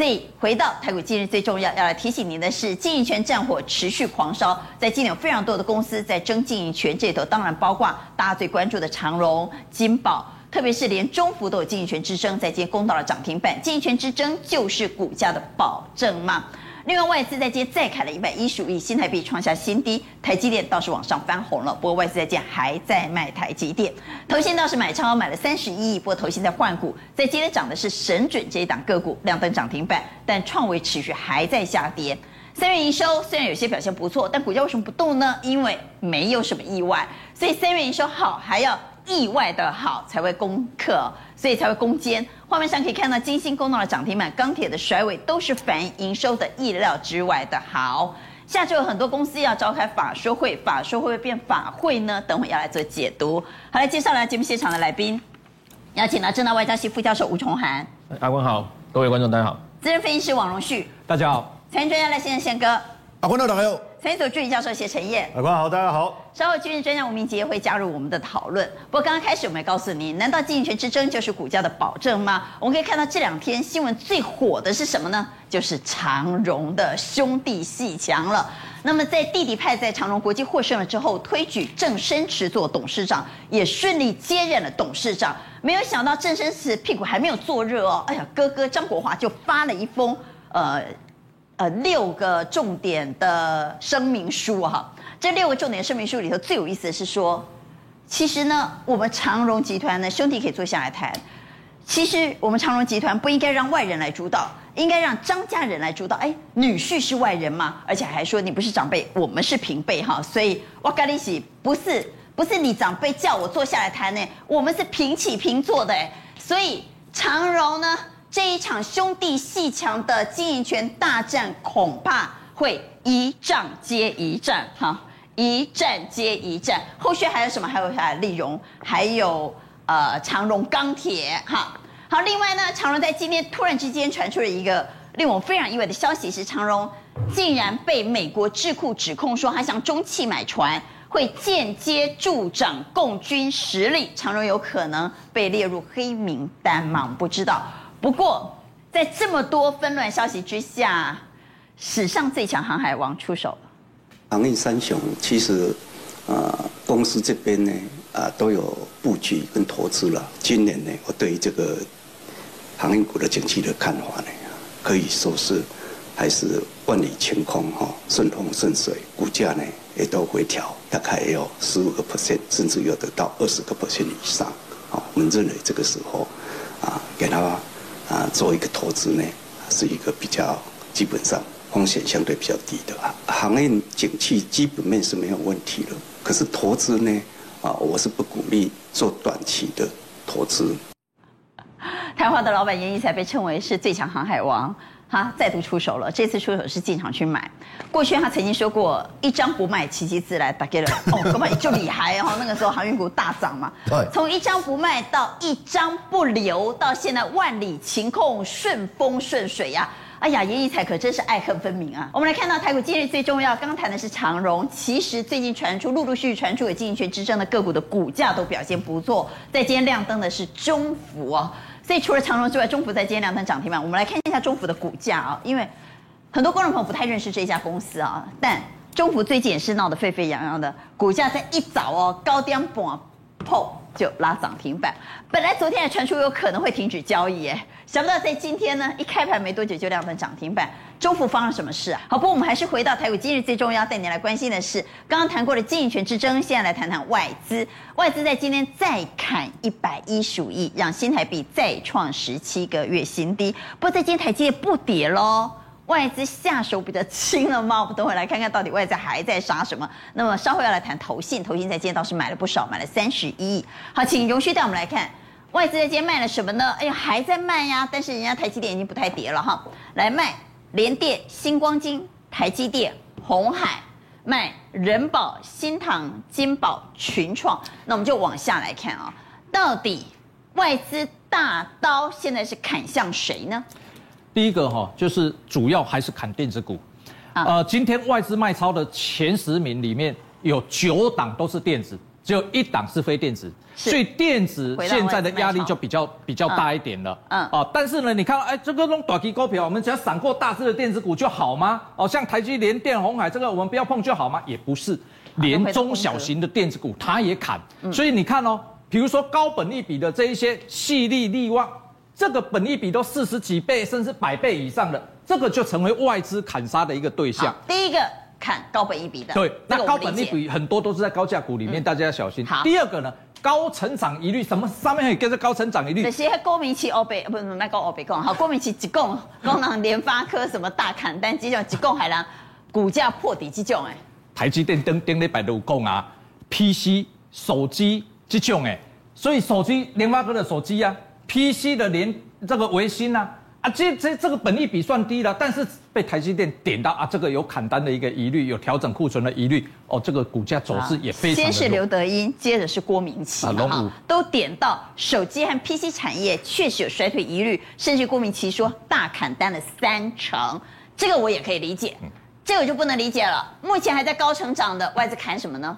所以回到台股，今日最重要要来提醒您的是，经营权战火持续狂烧，在今年有非常多的公司在争经营权这里头，当然包括大家最关注的长荣、金宝，特别是连中福都有经营权之争，在今天攻到了涨停板。经营权之争就是股价的保证嘛。另外，外资在今天再砍了一百一十五亿新台币，创下新低。台积电倒是往上翻红了，不过外资在今天还在卖台积电。投信倒是买超买了三十一亿，不过投信在换股。在今天涨的是神准这一档个股，亮灯涨停板，但创维持续还在下跌。三月营收虽然有些表现不错，但股价为什么不动呢？因为没有什么意外，所以三月营收好还要。意外的好才会攻克，所以才会攻坚。画面上可以看到，金星攻到了涨停板，钢铁的甩尾都是反映营收的意料之外的好。下周有很多公司要召开法说会，法说会不会变法会呢？等会要来做解读。好，来接下来节目现场的来宾，邀请到正大外交系副教授吴崇涵。阿关好，各位观众大家好。资深分析师王荣旭，大家好。财经专家赖先生宪哥。阿关大家好。财经组助理教授谢晨彦，阿官好，大家好。稍后军事专家吴明杰会加入我们的讨论。不过刚刚开始，我们要告诉您，难道经营权之争就是股价的保证吗？我们可以看到这两天新闻最火的是什么呢？就是长荣的兄弟鬩墙了。那么在弟弟派在长荣国际获胜了之后，推举郑生慈做董事长，也顺利接任了董事长。没有想到郑生慈屁股还没有坐热哦，哎呀，哥哥张国华就发了一封呃。呃，六个重点的声明书哈，这六个重点声明书里头最有意思的是说，其实呢，我们长荣集团呢，兄弟可以坐下来谈。其实我们长荣集团不应该让外人来主导，应该让张家人来主导。哎，女婿是外人嘛，而且还说你不是长辈，我们是平辈哈，所以我跟你喜，不是不是你长辈叫我坐下来谈呢，我们是平起平坐的哎，所以长荣呢。这一场兄弟鬩墙的经营权大战，恐怕会一仗接一仗，哈，一战接一战。后续还有什么？还有啥？立荣，还有呃长荣钢铁，哈。好，另外呢，长荣在今天突然之间传出了一个令我非常意外的消息，是长荣竟然被美国智库指控说，他向中企买船，会间接助长共军实力，长荣有可能被列入黑名单吗？我不知道。不过，在这么多纷乱消息之下，史上最强航海王出手了。航运三雄其实，啊、呃，公司这边呢，啊、都有布局跟投资了。今年呢，我对于这个航运股的景气的看法呢，可以说是还是万里晴空哈，顺风顺水，股价呢也都回调，大概也有十五个 percent，甚至有得到二十个 percent 以上。好，我们认为这个时候啊，给他。啊，做一个投资呢，是一个比较基本上风险相对比较低的啊。行业景气基本面是没有问题的，可是投资呢，啊，我是不鼓励做短期的投资。台湾的老板严一才被称为是最强航海王。他再度出手了，这次出手是进场去买。过去他曾经说过，一张不卖，奇迹自来，打给了 哦，根本就厉害哦。那个时候航运股大涨嘛，对，从一张不卖到一张不留，到现在万里晴空，顺风顺水呀、啊。哎呀，严以才可真是爱恨分明啊。我们来看到台股今日最重要，刚刚谈的是长荣，其实最近传出陆陆续续传出有经营权之争的个股的股价都表现不错。在今天亮灯的是中福哦。所以除了长荣之外，中孚在今天两天涨停板。我们来看一下中孚的股价啊，因为很多观众朋友不太认识这家公司啊，但中孚最近也是闹得沸沸扬扬的，股价在一早哦高点半破就拉涨停板。本来昨天还传出有可能会停止交易，哎，想不到在今天呢，一开盘没多久就亮灯涨停板。中福发生什么事啊？好，不过我们还是回到台股，今日最重要带你来关心的是，刚刚谈过的经营权之争，现在来谈谈外资。外资在今天再砍一百一十五亿，让新台币再创十七个月新低。不过在今天台积电不跌喽，外资下手比较轻了吗？我们等会来看看到底外资还在杀什么。那么稍后要来谈投信，投信在今天倒是买了不少，买了三十一亿。好，请荣旭带我们来看外资在今天卖了什么呢？哎呀，还在卖呀，但是人家台积电已经不太跌了哈，来卖。联电、星光金、台积电、红海卖人保、新唐、金宝、群创，那我们就往下来看啊，到底外资大刀现在是砍向谁呢？第一个哈，就是主要还是砍电子股，呃，今天外资卖超的前十名里面有九档都是电子，只有一档是非电子，所以电子现在的压力就比较比较大一点了。嗯哦，但是呢，你看，哎，这个弄短期股票，我们只要闪过大只的电子股就好吗？哦，像台积联电、红海这个，我们不要碰就好吗？也不是，连中小型的电子股它也砍。所以你看哦，比如说高本利比的这一些矽力、力旺，这个本利比都四十几倍，甚至百倍以上的，这个就成为外资砍杀的一个对象。第一个。看高本一比的，对，那高本一比很多都是在高价股里面，嗯、大家要小心。好，第二个呢，高成长一率，什么上面还有跟着高成长一率？那些郭明錤欧北不是那个欧北郭明錤一讲，讲人联发科什么大砍单，这种一共海南股价破底这种哎。台积电登登礼拜都有讲啊，PC 手机这种哎，所以手机联发科的手机啊，PC 的联这个维新啊。啊，这这这个本益比算低了，但是被台积电点到啊，这个有砍单的一个疑虑，有调整库存的疑虑，哦，这个股价走势也非常。先是刘德英，接着是郭明錤，啊，哈，都点到手机和 PC 产业确实有衰退疑虑，甚至郭明奇说大砍单了三成，这个我也可以理解，这个就不能理解了。目前还在高成长的外资砍什么呢？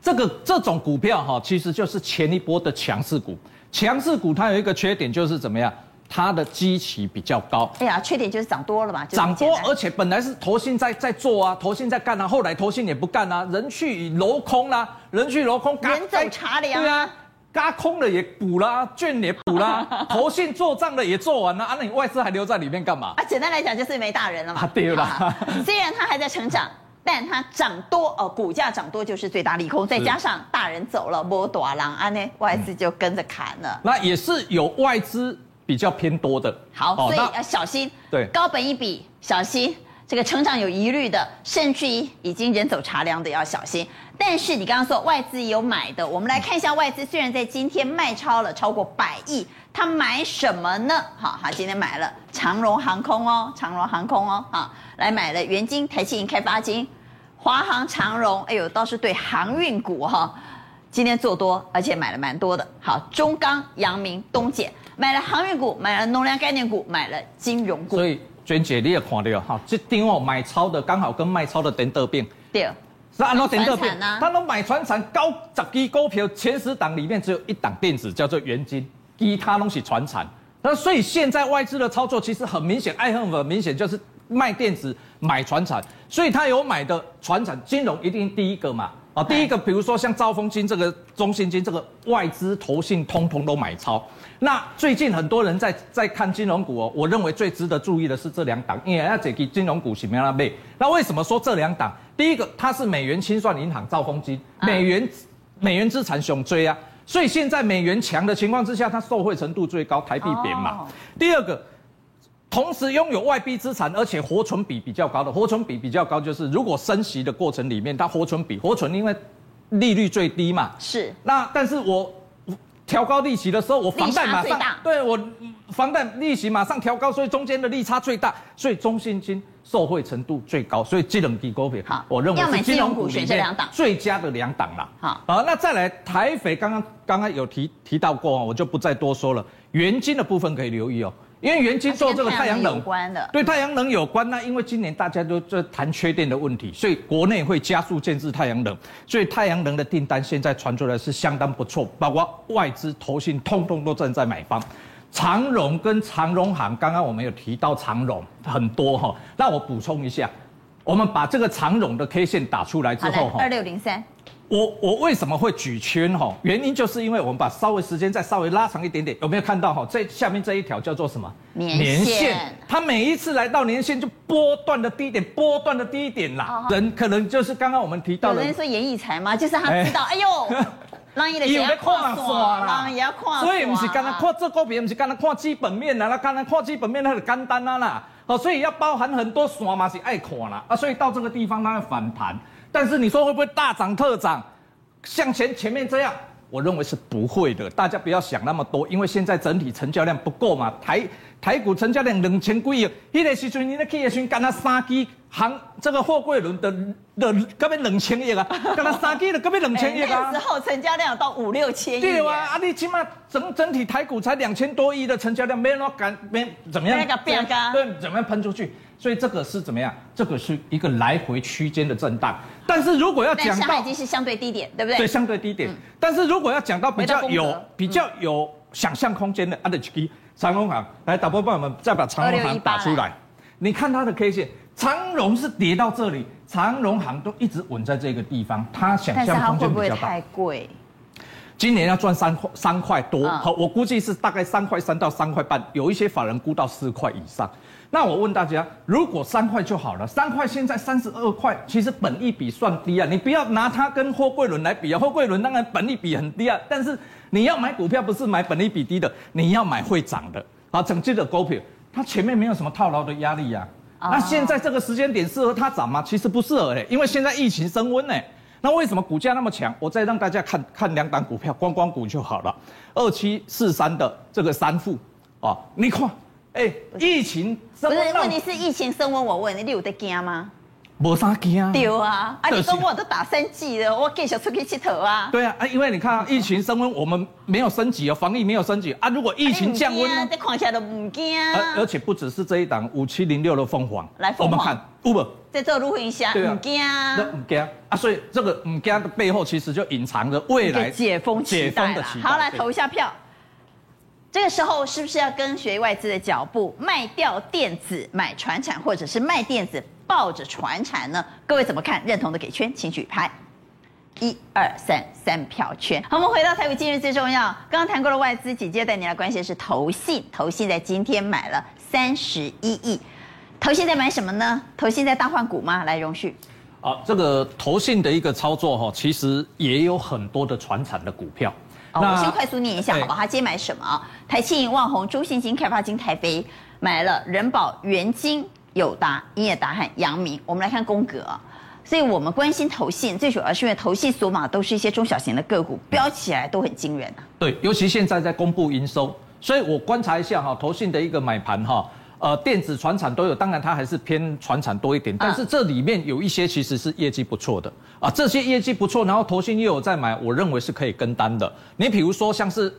这个这种股票哈，其实就是前一波的强势股，强势股它有一个缺点就是怎么样？它的基期比较高，哎呀，缺点就是涨多了嘛，涨多，而且本来是投信在在做啊，投信在干啊，后来投信也不干啊，人去楼空啦、啊，人去楼空，人走茶凉，对啊，嘎空了也补啦，券也补啦，投信做账的也做完了啊，那你外资还留在里面干嘛？啊，简单来讲就是没大人了嘛，啊、对了，虽然它还在成长，但它涨多哦，股价涨多就是最大利空，再加上大人走了，没大狼啊，呢外资就跟着砍了，那也是有外资。比较偏多的，好，所以要小心。对，高本一比小心，这个成长有疑虑的，甚至于已经人走茶凉的要小心。但是你刚刚说外资有买的，我们来看一下外资，虽然在今天卖超了超过百亿，他买什么呢？好，他今天买了长荣航空哦，长荣航空哦，好，来买了元金、台企银、开发金、华航、长荣，哎呦，倒是对航运股哈，今天做多，而且买了蛮多的。好，中钢、阳明、东碱。买了航运股，买了农粮概念股，买了金融股。所以娟姐你也看到哈，这点哦买超的刚好跟卖超的点对边。对，是按照点对边。他都买船产高十支股票，前十档里面只有一档电子，叫做元金，其他东西传产。那所以现在外资的操作其实很明显，爱恨很明显就是卖电子买船产，所以他有买的船产金融一定第一个嘛。啊，第一个比如说像兆丰金这个、中信金这个外资投信通通都买超。那最近很多人在在看金融股哦，我认为最值得注意的是这两档，因为要解给金融股是没那倍。那为什么说这两档？第一个，它是美元清算银行兆丰金，美元美元资产熊追啊，所以现在美元强的情况之下，它受惠程度最高，台币贬嘛。第二个，同时拥有外币资产，而且活存比比较高的，活存比比较高就是如果升息的过程里面，它活存比活存因为利率最低嘛，是。那但是我。调高利息的时候，我房贷马上对我房贷利息马上调高，所以中间的利差最大，所以中信金受惠程度最高，所以这两低股票，好，我认为是金融股选这两档最佳的两档了。好，好，那再来台肥，刚刚刚刚有提提到过，我就不再多说了。原金的部分可以留意哦。因为元晶做这个太阳能有关的，对太阳能有关。那因为今年大家都在谈缺电的问题，所以国内会加速建制太阳能，所以太阳能的订单现在传出来是相当不错，包括外资、投信通通都正在买方。长荣跟长荣行，刚刚我们有提到长荣很多哈，那我补充一下，我们把这个长荣的 K 线打出来之后哈，二六零三。我我为什么会举圈哈？原因就是因为我们把稍微时间再稍微拉长一点点，有没有看到哈？这下面这一条叫做什么？年线。它每一次来到年线就波段的低点，波段的低点啦。人可能就是刚刚我们提到的。有人说演艺财吗？就是他知道，哎呦，让一点钱跨刷啦，也要跨。所以不是刚刚看这股票，不是刚刚看基本面啦，那刚刚看基本面那是简单啦啦。哦，所以要包含很多刷嘛是爱看啦啊，所以到这个地方它会反弹。但是你说会不会大涨特涨，像前前面这样？我认为是不会的。大家不要想那么多，因为现在整体成交量不够嘛。台台股成交量两千几亿，那个时阵你那去的时候干那三支航这个货柜轮的的根本两千亿啊，干那三 G 的根本两千亿啊，那时候成交量到五六千亿。对啊，啊你起码整整体台股才两千多亿的成交量，没那么赶，没怎么样，那个变高，对，怎么样喷出去？所以这个是怎么样？这个是一个来回区间的震荡。但是如果要讲到，已经是相对低点，对不对？对，相对低点。嗯、但是如果要讲到比较有比较有想象空间的，啊，的去长荣行来导播帮我们再把长荣行打出来，你看它的 K 线。长荣是跌到这里，长荣行都一直稳在这个地方，它想象空间比较大。会不会太贵？今年要赚三块三块多，好，我估计是大概三块三到三块半，有一些法人估到四块以上。那我问大家，如果三块就好了，三块现在三十二块，其实本益比算低啊，你不要拿它跟货柜轮来比啊，货柜轮当然本益比很低啊，但是你要买股票不是买本益比低的，你要买会涨的好，整季的股票，它前面没有什么套牢的压力呀、啊。那现在这个时间点适合它涨吗？其实不适合嘞，因为现在疫情升温呢。那为什么股价那么强？我再让大家看看两档股票，观光股就好了。二七四三的这个三富啊，你看，哎，疫情。不是，问题是疫情升温，我问你，你有在惊吗？没啥惊啊！对啊，啊，你说我都打三剂了，我继续出去佚佗啊！对啊，啊，因为你看啊，疫情升温，我们没有升级啊，防疫没有升级啊。如果疫情降温呢？这看起来都不惊。而而且不只是这一档五七零六的凤凰，来凤凰，我们看 Uber 在做如何影响？不惊，那不惊啊！所以这个不惊的背后，其实就隐藏着未来解封期待了。好，来投一下票。这个时候是不是要跟随外资的脚步，卖掉电子，买船产，或者是卖电子？抱着船产呢？各位怎么看？认同的给圈，请举牌。一二三，三票圈。好，我们回到台股，今日最重要。刚刚谈过了外资，紧接带你来关心的是投信。投信在今天买了三十一亿。投信在买什么呢？投信在大换股吗？来，荣旭。啊，这个投信的一个操作哈，其实也有很多的传产的股票。哦，那我先快速念一下，好不好？他今天买什么？台庆、旺宏、中信金、开发金、台飞，买了人保、元金。友达、英业达和阳明，我们来看宫格，所以我们关心投信，最主要是因为投信所码都是一些中小型的个股，飙起来都很惊人啊。对，尤其现在在公布营收，所以我观察一下哈，投信的一个买盘哈，呃，电子、船产都有，当然它还是偏船产多一点，但是这里面有一些其实是业绩不错的啊，这些业绩不错，然后投信又有在买，我认为是可以跟单的。你比如说像是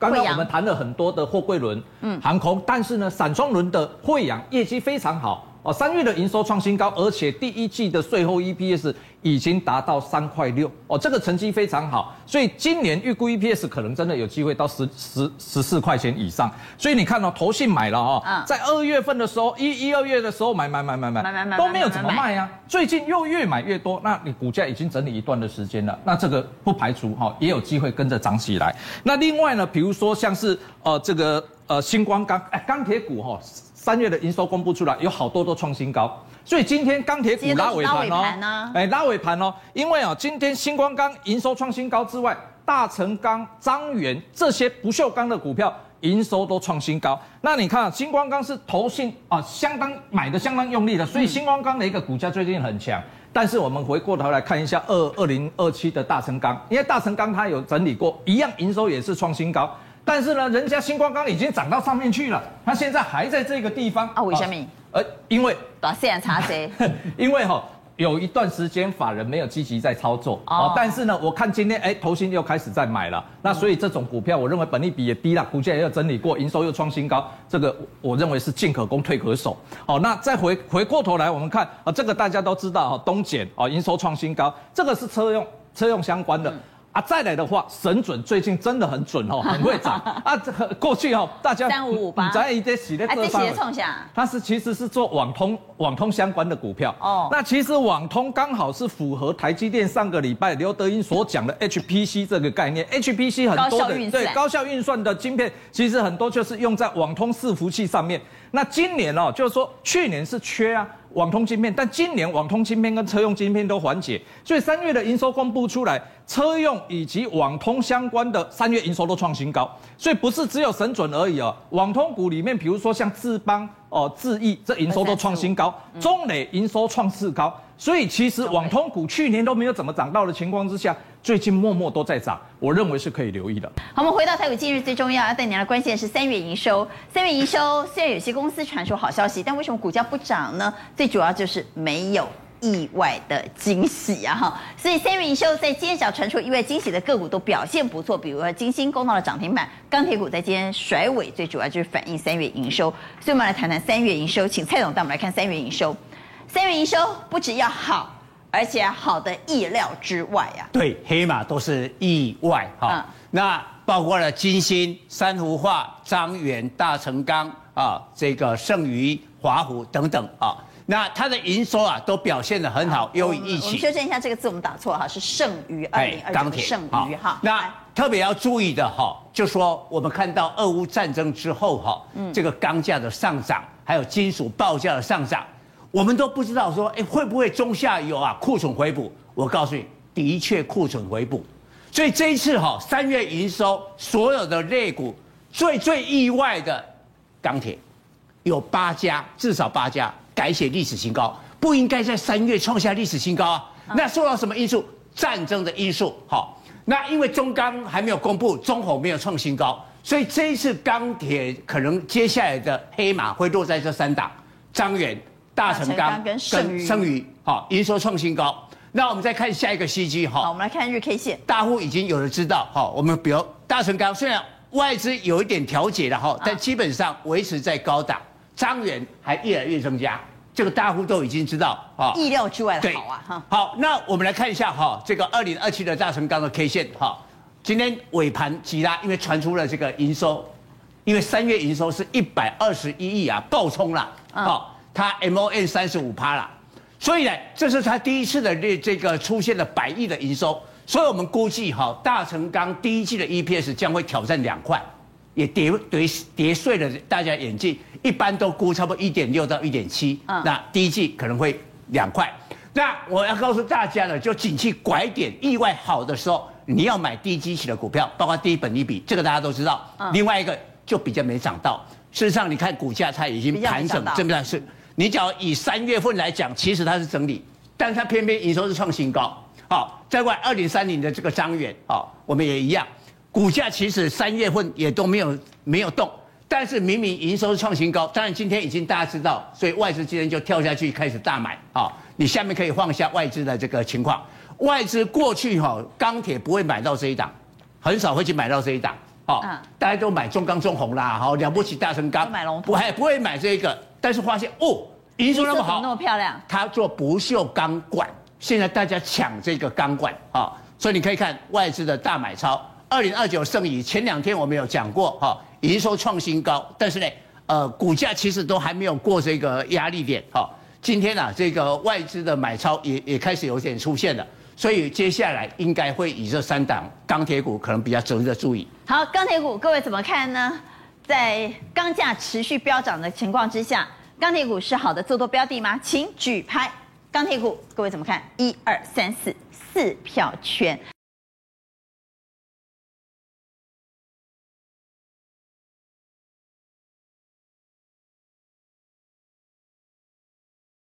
刚刚我们谈了很多的货柜轮、嗯，航空，但是呢，散装轮的惠阳业绩非常好。哦，三月的营收创新高，而且第一季的税后 EPS 已经达到三块六，哦，这个成绩非常好，所以今年预估 EPS 可能真的有机会到十十十四块钱以上。所以你看到、哦、投信买了哦，在二月份的时候，一一二月的时候买买买买买买，都没有怎么卖啊，最近又越买越多，那你股价已经整理一段的时间了，那这个不排除哈也有机会跟着涨起来。那另外呢，比如说像是呃这个呃星光钢，哎钢铁股哈。三月的营收公布出来，有好多都创新高，所以今天钢铁股拉尾盘哦，哎拉尾盘哦，因为啊今天新光钢营收创新高之外，大成钢、张元这些不锈钢的股票营收都创新高。那你看啊新光钢是投信啊相当买的相当用力的，所以新光钢的一个股价最近很强。但是我们回过头来看一下二二零二七的大成钢，因为大成钢它有整理过，一样营收也是创新高。但是呢，人家新光钢已经涨到上面去了，它现在还在这个地方啊？为什么？呃，因为 短线差些，因为哈、哦、有一段时间法人没有积极在操作哦。但是呢，我看今天哎，投信又开始在买了，那所以这种股票，我认为本利比也低了，股价也有整理过，营收又创新高，这个我认为是进可攻退可守。好，那再回回过头来，我们看啊，这个大家都知道哈，东碱啊，营收创新高，这个是车用车用相关的。再来的话，神准最近真的很准哦，很会涨啊！这过去哦，大家三五五八，在一些洗的这方面，它是其实是做网通网通相关的股票哦。那其实网通刚好是符合台积电上个礼拜刘德英所讲的 HPC 这个概念，HPC 很多的对高效运算的晶片，其实很多就是用在网通伺服器上面。那今年哦，就是说去年是缺啊。网通晶片，但今年网通晶片跟车用晶片都缓解，所以三月的营收公布出来，车用以及网通相关的三月营收都创新高，所以不是只有神准而已哦。网通股里面，比如说像智邦哦、智易，这营收都创新高，中磊营收创次高，所以其实网通股去年都没有怎么涨到的情况之下，最近默默都在涨，我认为是可以留意的。好，我们回到台股，今日最重要要带您来关心的是三月营收。三月营收 虽然有些公司传出好消息，但为什么股价不涨呢？最主要就是没有。意外的惊喜啊哈，所以三月营收在今天只要传出意外惊喜的个股都表现不错，比如说金星攻到了涨停板，钢铁股在今天甩尾，最主要就是反映三月营收。所以我们来谈谈三月营收，请蔡总带我们来看三月营收。三月营收不只要好，而且好的意料之外啊。对，黑马都是意外哈。嗯、那包括了金星、珊瑚化、张元、大成钢啊，这个剩余、华湖等等啊。那它的营收啊，都表现得很好，优于预期。我们修正一下这个字，我们打错了哈，是剩余二零二零盛余哈。那特别要注意的哈，就说我们看到俄乌战争之后哈，嗯，这个钢价的上涨，还有金属报价的上涨，我们都不知道说，哎，会不会中下游啊库存回补？我告诉你，的确库存回补。所以这一次哈，三月营收所有的类股最最意外的钢铁，有八家，至少八家。改写历史新高，不应该在三月创下历史新高啊！那受到什么因素？战争的因素。好，那因为中钢还没有公布，中火没有创新高，所以这一次钢铁可能接下来的黑马会落在这三档：张元、大成钢跟剩余。好，营收创新高。那我们再看下一个 CG 哈。好，我们来看日 K 线。大户已经有人知道。哈，我们比如大成钢，虽然外资有一点调节了哈，但基本上维持在高档。张元还越来越增加，这个大户都已经知道啊，意料之外的好啊哈。好，那我们来看一下哈，这个二零二七的大成钢的 K 线哈，今天尾盘急拉，因为传出了这个营收，因为三月营收是一百二十一亿啊，爆冲了，好，它 MON 三十五趴了，所以呢，这是它第一次的这这个出现了百亿的营收，所以我们估计哈，大成钢第一季的 EPS 将会挑战两块。也跌跌跌碎了大家眼镜，一般都估差不多一点六到一点七，那第一季可能会两块。那我要告诉大家呢，就景气拐点意外好的时候，你要买低基期的股票，包括低本利比，这个大家都知道。另外一个就比较没涨到，事实上你看股价它已经盘整，这么是。你只要以三月份来讲，其实它是整理，但是它偏偏营收是创新高。好，在外二零三零的这个张远，好，我们也一样。股价其实三月份也都没有没有动，但是明明营收是创新高，当然今天已经大家知道，所以外资今天就跳下去开始大买啊！你下面可以放下外资的这个情况，外资过去哈钢铁不会买到这一档，很少会去买到这一档，好，大家都买中钢、中红啦，好了不起大成钢，不还不会买这一个，但是发现哦，营收那么好，那么漂亮，他做不锈钢管，现在大家抢这个钢管啊，所以你可以看外资的大买超。二零二九剩余前两天我们有讲过哈，营收创新高，但是呢，呃，股价其实都还没有过这个压力点哈。今天啊，这个外资的买超也也开始有点出现了，所以接下来应该会以这三档钢铁股可能比较值得注意。好，钢铁股各位怎么看呢？在钢价持续飙涨的情况之下，钢铁股是好的做多标的吗？请举牌。钢铁股各位怎么看？一二三四四票全。